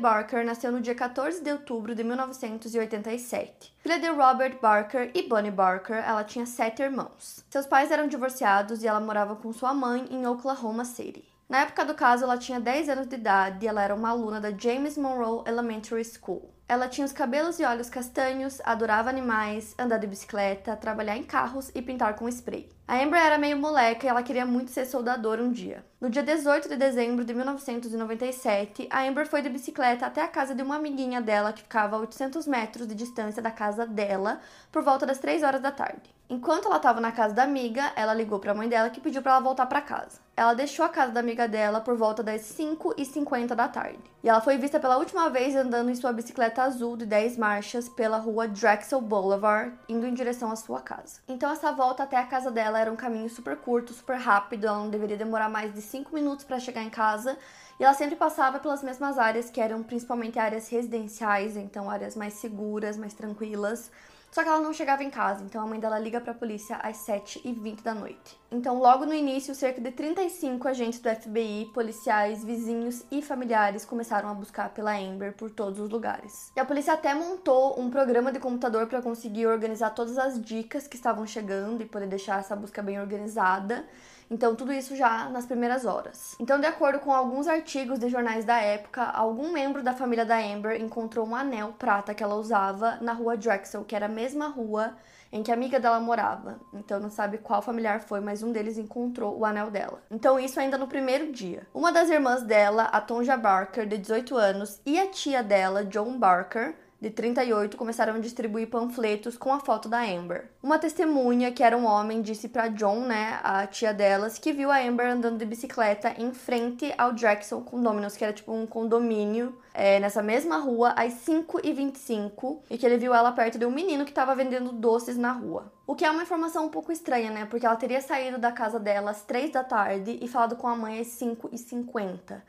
Barker nasceu no dia 14 de outubro de 1987. Filha de Robert Barker e Bonnie Barker, ela tinha sete irmãos. Seus pais eram divorciados e ela morava com sua mãe em Oklahoma City. Na época do caso, ela tinha 10 anos de idade e ela era uma aluna da James Monroe Elementary School. Ela tinha os cabelos e olhos castanhos, adorava animais, andar de bicicleta, trabalhar em carros e pintar com spray. A Amber era meio moleca e ela queria muito ser soldadora um dia. No dia 18 de dezembro de 1997, a Amber foi de bicicleta até a casa de uma amiguinha dela que ficava a 800 metros de distância da casa dela, por volta das 3 horas da tarde. Enquanto ela estava na casa da amiga, ela ligou para a mãe dela que pediu para ela voltar para casa. Ela deixou a casa da amiga dela por volta das 5h50 da tarde. E ela foi vista pela última vez andando em sua bicicleta azul de 10 marchas pela rua Drexel Boulevard, indo em direção à sua casa. Então essa volta até a casa dela era um caminho super curto, super rápido, ela não deveria demorar mais de 5 minutos para chegar em casa. E ela sempre passava pelas mesmas áreas, que eram principalmente áreas residenciais, então áreas mais seguras, mais tranquilas. Só que ela não chegava em casa, então a mãe dela liga para a polícia às 7h20 da noite. Então, logo no início, cerca de 35 agentes do FBI, policiais, vizinhos e familiares começaram a buscar pela Amber por todos os lugares. E a polícia até montou um programa de computador para conseguir organizar todas as dicas que estavam chegando e poder deixar essa busca bem organizada. Então, tudo isso já nas primeiras horas. Então, de acordo com alguns artigos de jornais da época, algum membro da família da Amber encontrou um anel prata que ela usava na rua Drexel, que era a mesma rua em que a amiga dela morava. Então não sabe qual familiar foi, mas um deles encontrou o anel dela. Então isso ainda no primeiro dia. Uma das irmãs dela, a Tonja Barker, de 18 anos, e a tia dela, Joan Barker, de 38 começaram a distribuir panfletos com a foto da Amber. Uma testemunha, que era um homem, disse para John, né, a tia delas, que viu a Amber andando de bicicleta em frente ao Drexel Condominiums, que era tipo um condomínio é, nessa mesma rua, às 5h25, e que ele viu ela perto de um menino que estava vendendo doces na rua. O que é uma informação um pouco estranha, né, porque ela teria saído da casa dela às 3 da tarde e falado com a mãe às 5h50.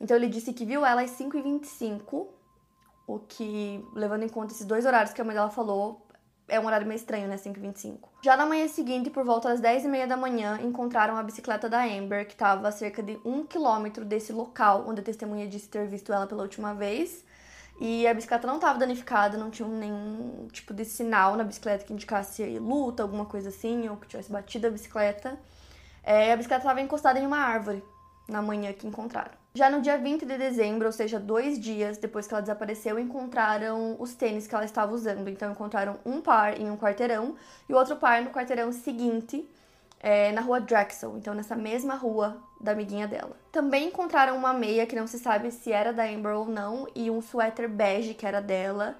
Então ele disse que viu ela às 5h25 o que, levando em conta esses dois horários que a mãe dela falou, é um horário meio estranho, né? 5h25. Já na manhã seguinte, por volta das 10h30 da manhã, encontraram a bicicleta da Amber, que estava a cerca de um quilômetro desse local onde a testemunha disse ter visto ela pela última vez. E a bicicleta não estava danificada, não tinha nenhum tipo de sinal na bicicleta que indicasse luta, alguma coisa assim, ou que tivesse batido a bicicleta. É, a bicicleta estava encostada em uma árvore na manhã que encontraram. Já no dia 20 de dezembro, ou seja, dois dias depois que ela desapareceu, encontraram os tênis que ela estava usando. Então, encontraram um par em um quarteirão e o outro par no quarteirão seguinte, é, na rua Drexel, então nessa mesma rua da amiguinha dela. Também encontraram uma meia que não se sabe se era da Amber ou não e um suéter bege que era dela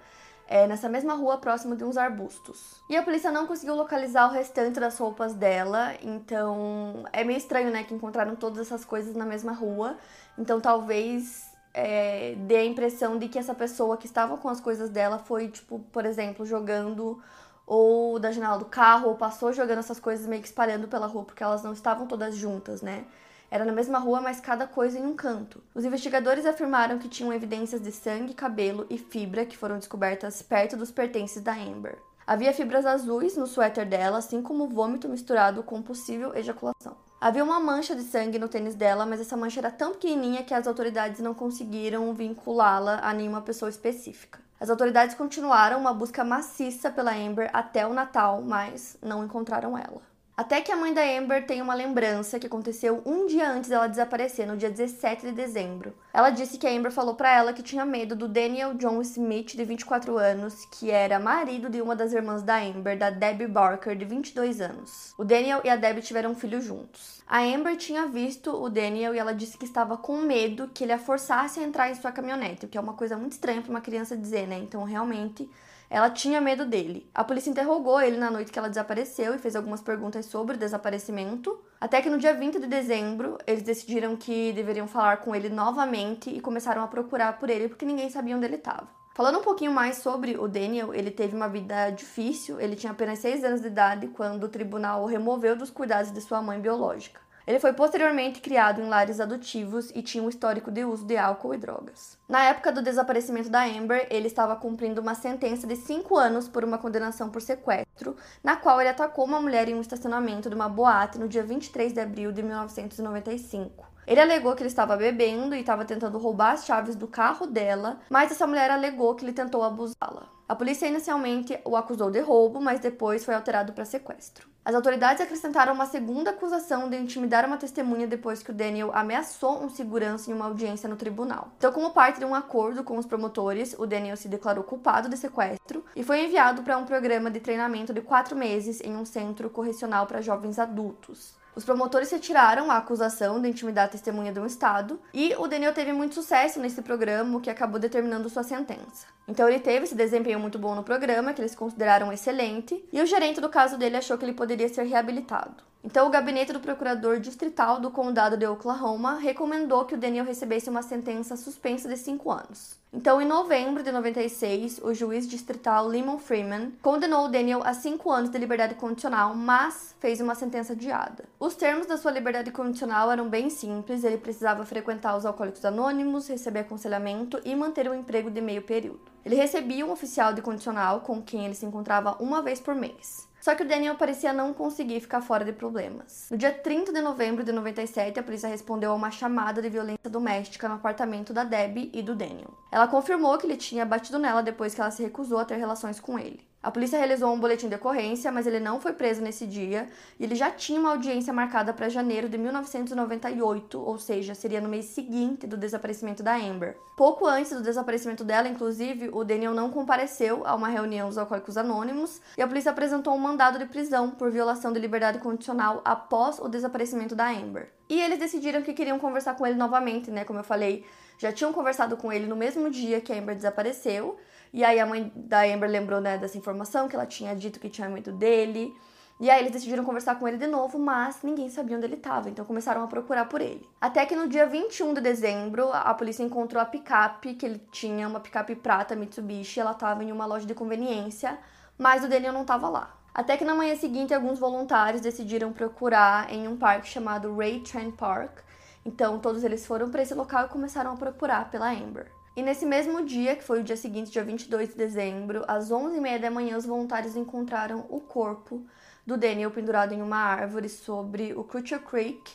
é, nessa mesma rua, próximo de uns arbustos. E a polícia não conseguiu localizar o restante das roupas dela, então é meio estranho, né, que encontraram todas essas coisas na mesma rua. Então talvez é, dê a impressão de que essa pessoa que estava com as coisas dela foi, tipo, por exemplo, jogando ou da janela do carro, ou passou jogando essas coisas meio que espalhando pela rua, porque elas não estavam todas juntas, né? Era na mesma rua, mas cada coisa em um canto. Os investigadores afirmaram que tinham evidências de sangue, cabelo e fibra que foram descobertas perto dos pertences da Amber. Havia fibras azuis no suéter dela, assim como vômito misturado com possível ejaculação. Havia uma mancha de sangue no tênis dela, mas essa mancha era tão pequenininha que as autoridades não conseguiram vinculá-la a nenhuma pessoa específica. As autoridades continuaram uma busca maciça pela Amber até o Natal, mas não encontraram ela. Até que a mãe da Amber tem uma lembrança que aconteceu um dia antes dela desaparecer, no dia 17 de dezembro. Ela disse que a Amber falou para ela que tinha medo do Daniel John Smith, de 24 anos, que era marido de uma das irmãs da Amber, da Debbie Barker, de 22 anos. O Daniel e a Debbie tiveram um filho juntos. A Amber tinha visto o Daniel e ela disse que estava com medo que ele a forçasse a entrar em sua caminhonete, o que é uma coisa muito estranha para uma criança dizer, né? Então, realmente, ela tinha medo dele. A polícia interrogou ele na noite que ela desapareceu e fez algumas perguntas sobre o desaparecimento. Até que no dia 20 de dezembro, eles decidiram que deveriam falar com ele novamente e começaram a procurar por ele porque ninguém sabia onde ele estava. Falando um pouquinho mais sobre o Daniel, ele teve uma vida difícil. Ele tinha apenas 6 anos de idade quando o tribunal o removeu dos cuidados de sua mãe biológica. Ele foi posteriormente criado em lares adotivos e tinha um histórico de uso de álcool e drogas. Na época do desaparecimento da Amber, ele estava cumprindo uma sentença de 5 anos por uma condenação por sequestro, na qual ele atacou uma mulher em um estacionamento de uma boate no dia 23 de abril de 1995. Ele alegou que ele estava bebendo e estava tentando roubar as chaves do carro dela, mas essa mulher alegou que ele tentou abusá-la. A polícia inicialmente o acusou de roubo, mas depois foi alterado para sequestro. As autoridades acrescentaram uma segunda acusação de intimidar uma testemunha depois que o Daniel ameaçou um segurança em uma audiência no tribunal. Então, como parte de um acordo com os promotores, o Daniel se declarou culpado de sequestro e foi enviado para um programa de treinamento de quatro meses em um centro correcional para jovens adultos. Os promotores retiraram a acusação de intimidar a testemunha de um Estado e o Daniel teve muito sucesso nesse programa, o que acabou determinando sua sentença. Então ele teve esse desempenho muito bom no programa, que eles consideraram excelente, e o gerente do caso dele achou que ele poderia ser reabilitado. Então, o gabinete do procurador distrital do condado de Oklahoma recomendou que o Daniel recebesse uma sentença suspensa de cinco anos. Então, em novembro de 96, o juiz distrital Lemon Freeman condenou o Daniel a cinco anos de liberdade condicional, mas fez uma sentença adiada. Os termos da sua liberdade condicional eram bem simples: ele precisava frequentar os alcoólicos anônimos, receber aconselhamento e manter um emprego de meio período. Ele recebia um oficial de condicional com quem ele se encontrava uma vez por mês. Só que o Daniel parecia não conseguir ficar fora de problemas. No dia 30 de novembro de 97, a polícia respondeu a uma chamada de violência doméstica no apartamento da Debbie e do Daniel. Ela confirmou que ele tinha batido nela depois que ela se recusou a ter relações com ele. A polícia realizou um boletim de ocorrência, mas ele não foi preso nesse dia e ele já tinha uma audiência marcada para janeiro de 1998, ou seja, seria no mês seguinte do desaparecimento da Amber. Pouco antes do desaparecimento dela, inclusive, o Daniel não compareceu a uma reunião dos Alcoólicos Anônimos e a polícia apresentou um mandado de prisão por violação de liberdade condicional após o desaparecimento da Amber. E eles decidiram que queriam conversar com ele novamente, né? Como eu falei, já tinham conversado com ele no mesmo dia que a Amber desapareceu. E aí a mãe da Amber lembrou né, dessa informação, que ela tinha dito que tinha medo dele. E aí eles decidiram conversar com ele de novo, mas ninguém sabia onde ele estava, então começaram a procurar por ele. Até que no dia 21 de dezembro, a polícia encontrou a picape, que ele tinha uma picape prata Mitsubishi, ela estava em uma loja de conveniência, mas o Daniel não estava lá. Até que na manhã seguinte, alguns voluntários decidiram procurar em um parque chamado Ray Trent Park. Então todos eles foram para esse local e começaram a procurar pela Amber. E nesse mesmo dia, que foi o dia seguinte, dia 22 de dezembro, às 11h30 da manhã, os voluntários encontraram o corpo do Daniel pendurado em uma árvore sobre o Crutcher Creek,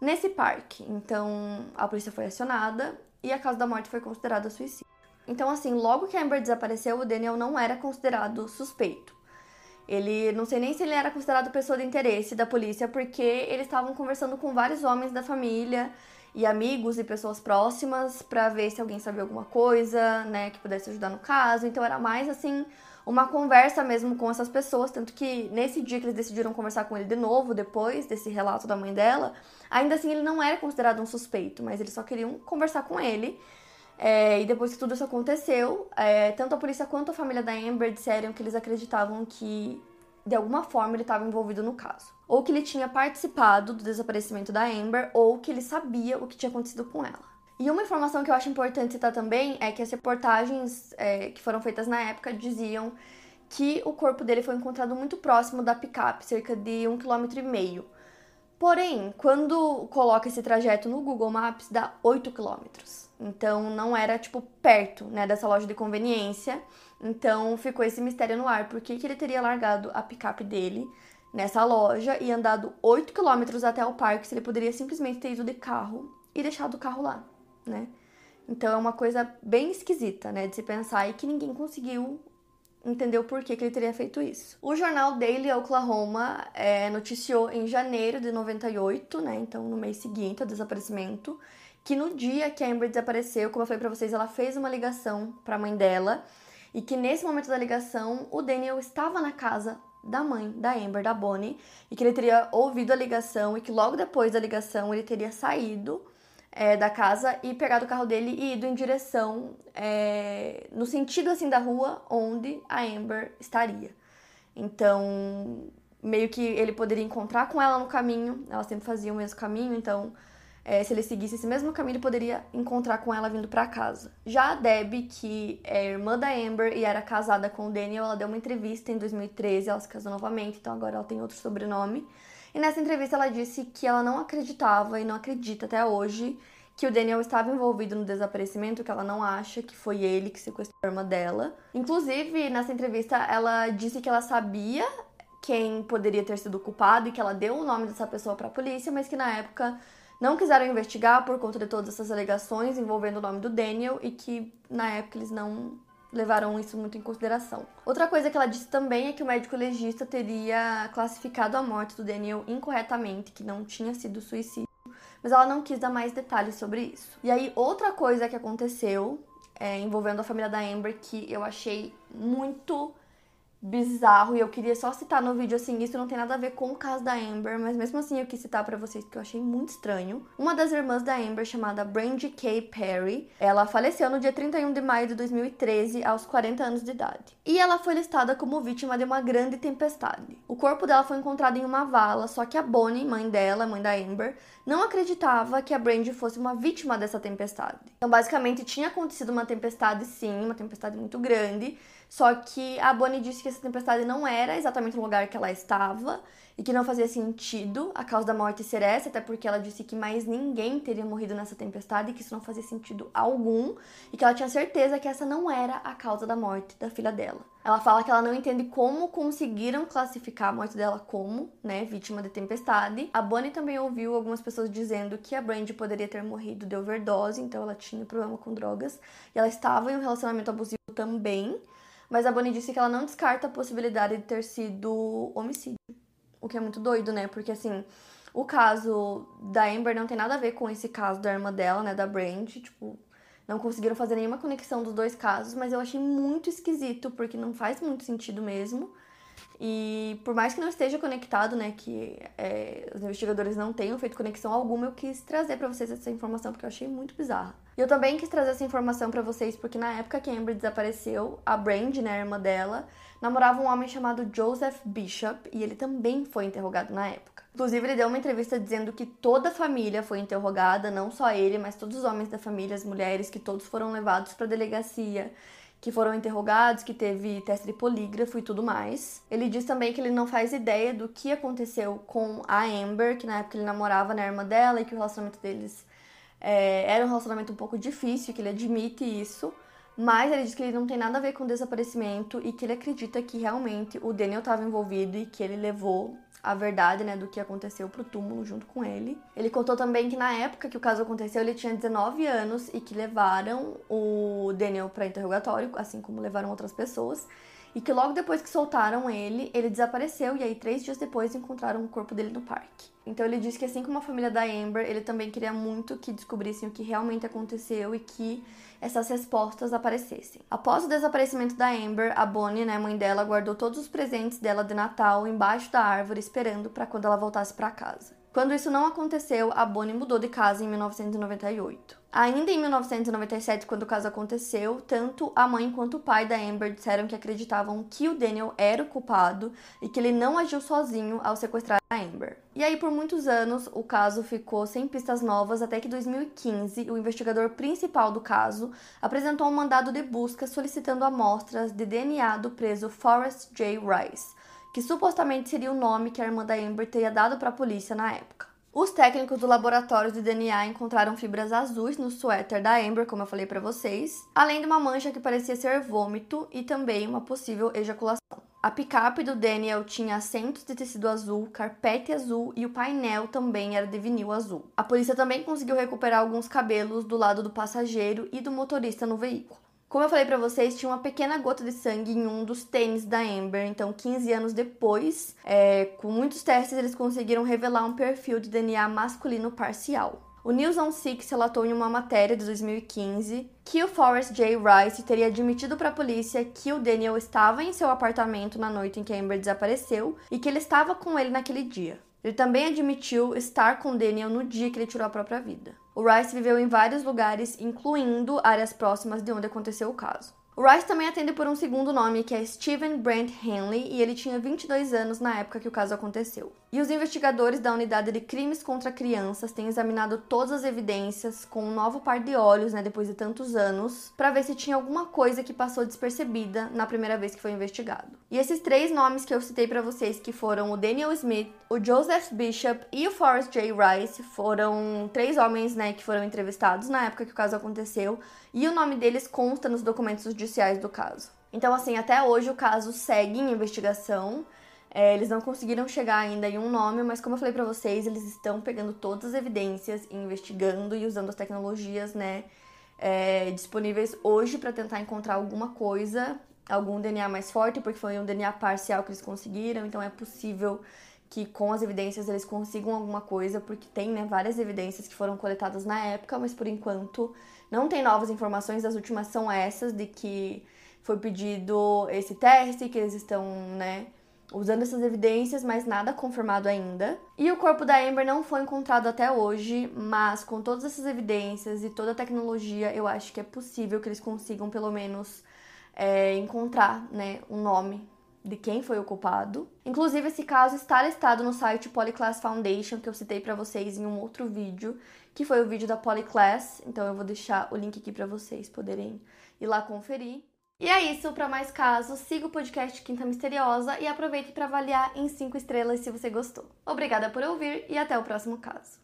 nesse parque. Então, a polícia foi acionada e a causa da morte foi considerada suicídio. Então, assim, logo que Amber desapareceu, o Daniel não era considerado suspeito. Ele, não sei nem se ele era considerado pessoa de interesse da polícia, porque eles estavam conversando com vários homens da família e amigos e pessoas próximas para ver se alguém sabia alguma coisa, né, que pudesse ajudar no caso. Então era mais assim uma conversa mesmo com essas pessoas, tanto que nesse dia que eles decidiram conversar com ele de novo, depois desse relato da mãe dela, ainda assim ele não era considerado um suspeito, mas eles só queriam conversar com ele. É, e depois que tudo isso aconteceu, é, tanto a polícia quanto a família da Amber disseram que eles acreditavam que de alguma forma ele estava envolvido no caso. Ou que ele tinha participado do desaparecimento da Amber, ou que ele sabia o que tinha acontecido com ela. E uma informação que eu acho importante citar também é que as reportagens é, que foram feitas na época diziam que o corpo dele foi encontrado muito próximo da picape, cerca de um quilômetro e meio. Porém, quando coloca esse trajeto no Google Maps, dá 8 quilômetros. Então não era tipo perto, né, dessa loja de conveniência. Então ficou esse mistério no ar, por que, que ele teria largado a picape dele nessa loja e andado 8 quilômetros até o parque se ele poderia simplesmente ter ido de carro e deixado o carro lá, né? Então é uma coisa bem esquisita, né, de se pensar e que ninguém conseguiu entendeu por que, que ele teria feito isso. O jornal Daily Oklahoma é, noticiou em janeiro de 98, né, então no mês seguinte ao desaparecimento, que no dia que a Amber desapareceu, como eu falei para vocês, ela fez uma ligação para a mãe dela e que nesse momento da ligação o Daniel estava na casa da mãe da Amber, da Bonnie, e que ele teria ouvido a ligação e que logo depois da ligação ele teria saído é, da casa e pegado o carro dele e ido em direção é, no sentido assim da rua onde a Amber estaria. Então, meio que ele poderia encontrar com ela no caminho, ela sempre fazia o mesmo caminho, então é, se ele seguisse esse mesmo caminho, ele poderia encontrar com ela vindo para casa. Já a Debbie, que é irmã da Amber e era casada com o Daniel, ela deu uma entrevista em 2013, ela se casou novamente, então agora ela tem outro sobrenome. E nessa entrevista ela disse que ela não acreditava e não acredita até hoje que o Daniel estava envolvido no desaparecimento, que ela não acha que foi ele que sequestrou a irmã dela. Inclusive, nessa entrevista, ela disse que ela sabia quem poderia ter sido culpado e que ela deu o nome dessa pessoa para a polícia, mas que na época não quiseram investigar por conta de todas essas alegações envolvendo o nome do Daniel e que na época eles não levaram isso muito em consideração. Outra coisa que ela disse também é que o médico legista teria classificado a morte do Daniel incorretamente, que não tinha sido suicídio, mas ela não quis dar mais detalhes sobre isso. E aí, outra coisa que aconteceu é, envolvendo a família da Amber que eu achei muito bizarro e eu queria só citar no vídeo assim, isso não tem nada a ver com o caso da Amber, mas mesmo assim eu quis citar para vocês porque eu achei muito estranho. Uma das irmãs da Amber, chamada Brandy K. Perry, ela faleceu no dia 31 de maio de 2013, aos 40 anos de idade. E ela foi listada como vítima de uma grande tempestade. O corpo dela foi encontrado em uma vala, só que a Bonnie, mãe dela, mãe da Amber, não acreditava que a Brandy fosse uma vítima dessa tempestade. Então, basicamente, tinha acontecido uma tempestade sim, uma tempestade muito grande, só que a Bonnie disse que essa tempestade não era exatamente no lugar que ela estava e que não fazia sentido a causa da morte ser essa, até porque ela disse que mais ninguém teria morrido nessa tempestade e que isso não fazia sentido algum e que ela tinha certeza que essa não era a causa da morte da filha dela. Ela fala que ela não entende como conseguiram classificar a morte dela como, né, vítima de tempestade. A Bonnie também ouviu algumas pessoas dizendo que a Brandy poderia ter morrido de overdose, então ela tinha problema com drogas e ela estava em um relacionamento abusivo também. Mas a Bonnie disse que ela não descarta a possibilidade de ter sido homicídio. O que é muito doido, né? Porque assim, o caso da Amber não tem nada a ver com esse caso da irmã dela, né? Da Brand. Tipo, não conseguiram fazer nenhuma conexão dos dois casos, mas eu achei muito esquisito, porque não faz muito sentido mesmo. E por mais que não esteja conectado, né, que é, os investigadores não tenham feito conexão alguma, eu quis trazer para vocês essa informação porque eu achei muito bizarra. E eu também quis trazer essa informação para vocês porque na época que a Amber desapareceu, a Brand, né, a irmã dela, namorava um homem chamado Joseph Bishop e ele também foi interrogado na época. Inclusive, ele deu uma entrevista dizendo que toda a família foi interrogada, não só ele, mas todos os homens da família, as mulheres, que todos foram levados para a delegacia que foram interrogados, que teve teste de polígrafo e tudo mais. Ele diz também que ele não faz ideia do que aconteceu com a Amber, que na época ele namorava na irmã dela e que o relacionamento deles é, era um relacionamento um pouco difícil, que ele admite isso. Mas ele diz que ele não tem nada a ver com o desaparecimento e que ele acredita que realmente o Daniel estava envolvido e que ele levou a verdade, né, do que aconteceu pro túmulo junto com ele. Ele contou também que na época que o caso aconteceu, ele tinha 19 anos e que levaram o Daniel para interrogatório, assim como levaram outras pessoas. E que logo depois que soltaram ele, ele desapareceu e aí três dias depois encontraram o corpo dele no parque. Então ele disse que assim como a família da Amber, ele também queria muito que descobrissem o que realmente aconteceu e que essas respostas aparecessem. Após o desaparecimento da Amber, a Bonnie, né, mãe dela, guardou todos os presentes dela de Natal embaixo da árvore esperando para quando ela voltasse para casa. Quando isso não aconteceu, a Bonnie mudou de casa em 1998. Ainda em 1997, quando o caso aconteceu, tanto a mãe quanto o pai da Amber disseram que acreditavam que o Daniel era o culpado e que ele não agiu sozinho ao sequestrar a Amber. E aí, por muitos anos, o caso ficou sem pistas novas até que em 2015, o investigador principal do caso apresentou um mandado de busca solicitando amostras de DNA do preso Forrest J. Rice que supostamente seria o nome que a irmã da Amber teria dado para a polícia na época. Os técnicos do laboratório de DNA encontraram fibras azuis no suéter da Amber, como eu falei para vocês, além de uma mancha que parecia ser vômito e também uma possível ejaculação. A picape do Daniel tinha assentos de tecido azul, carpete azul e o painel também era de vinil azul. A polícia também conseguiu recuperar alguns cabelos do lado do passageiro e do motorista no veículo. Como eu falei para vocês, tinha uma pequena gota de sangue em um dos tênis da Amber. Então, 15 anos depois, é, com muitos testes, eles conseguiram revelar um perfil de DNA masculino parcial. O News on Six relatou em uma matéria de 2015 que o Forrest J. Rice teria admitido para a polícia que o Daniel estava em seu apartamento na noite em que Amber desapareceu e que ele estava com ele naquele dia. Ele também admitiu estar com Daniel no dia que ele tirou a própria vida. O Rice viveu em vários lugares, incluindo áreas próximas de onde aconteceu o caso. O Rice também atende por um segundo nome, que é Steven Brent Henley, e ele tinha 22 anos na época que o caso aconteceu. E os investigadores da Unidade de Crimes contra Crianças têm examinado todas as evidências com um novo par de olhos, né, depois de tantos anos, para ver se tinha alguma coisa que passou despercebida na primeira vez que foi investigado. E esses três nomes que eu citei para vocês, que foram o Daniel Smith, o Joseph Bishop e o Forrest J. Rice, foram três homens, né, que foram entrevistados na época que o caso aconteceu, e o nome deles consta nos documentos judiciais do caso. Então, assim, até hoje o caso segue em investigação. É, eles não conseguiram chegar ainda em um nome, mas como eu falei para vocês, eles estão pegando todas as evidências, investigando e usando as tecnologias, né, é, disponíveis hoje para tentar encontrar alguma coisa, algum DNA mais forte, porque foi um DNA parcial que eles conseguiram, então é possível que com as evidências eles consigam alguma coisa, porque tem né, várias evidências que foram coletadas na época, mas por enquanto não tem novas informações. As últimas são essas de que foi pedido esse teste, que eles estão, né, usando essas evidências, mas nada confirmado ainda. E o corpo da Amber não foi encontrado até hoje, mas com todas essas evidências e toda a tecnologia, eu acho que é possível que eles consigam pelo menos é, encontrar, né, um nome de quem foi o culpado. Inclusive, esse caso está listado no site Polyclass Foundation, que eu citei para vocês em um outro vídeo, que foi o vídeo da Polyclass. Então, eu vou deixar o link aqui para vocês poderem ir lá conferir. E é isso, para mais casos, siga o podcast Quinta Misteriosa e aproveite para avaliar em 5 estrelas se você gostou. Obrigada por ouvir e até o próximo caso.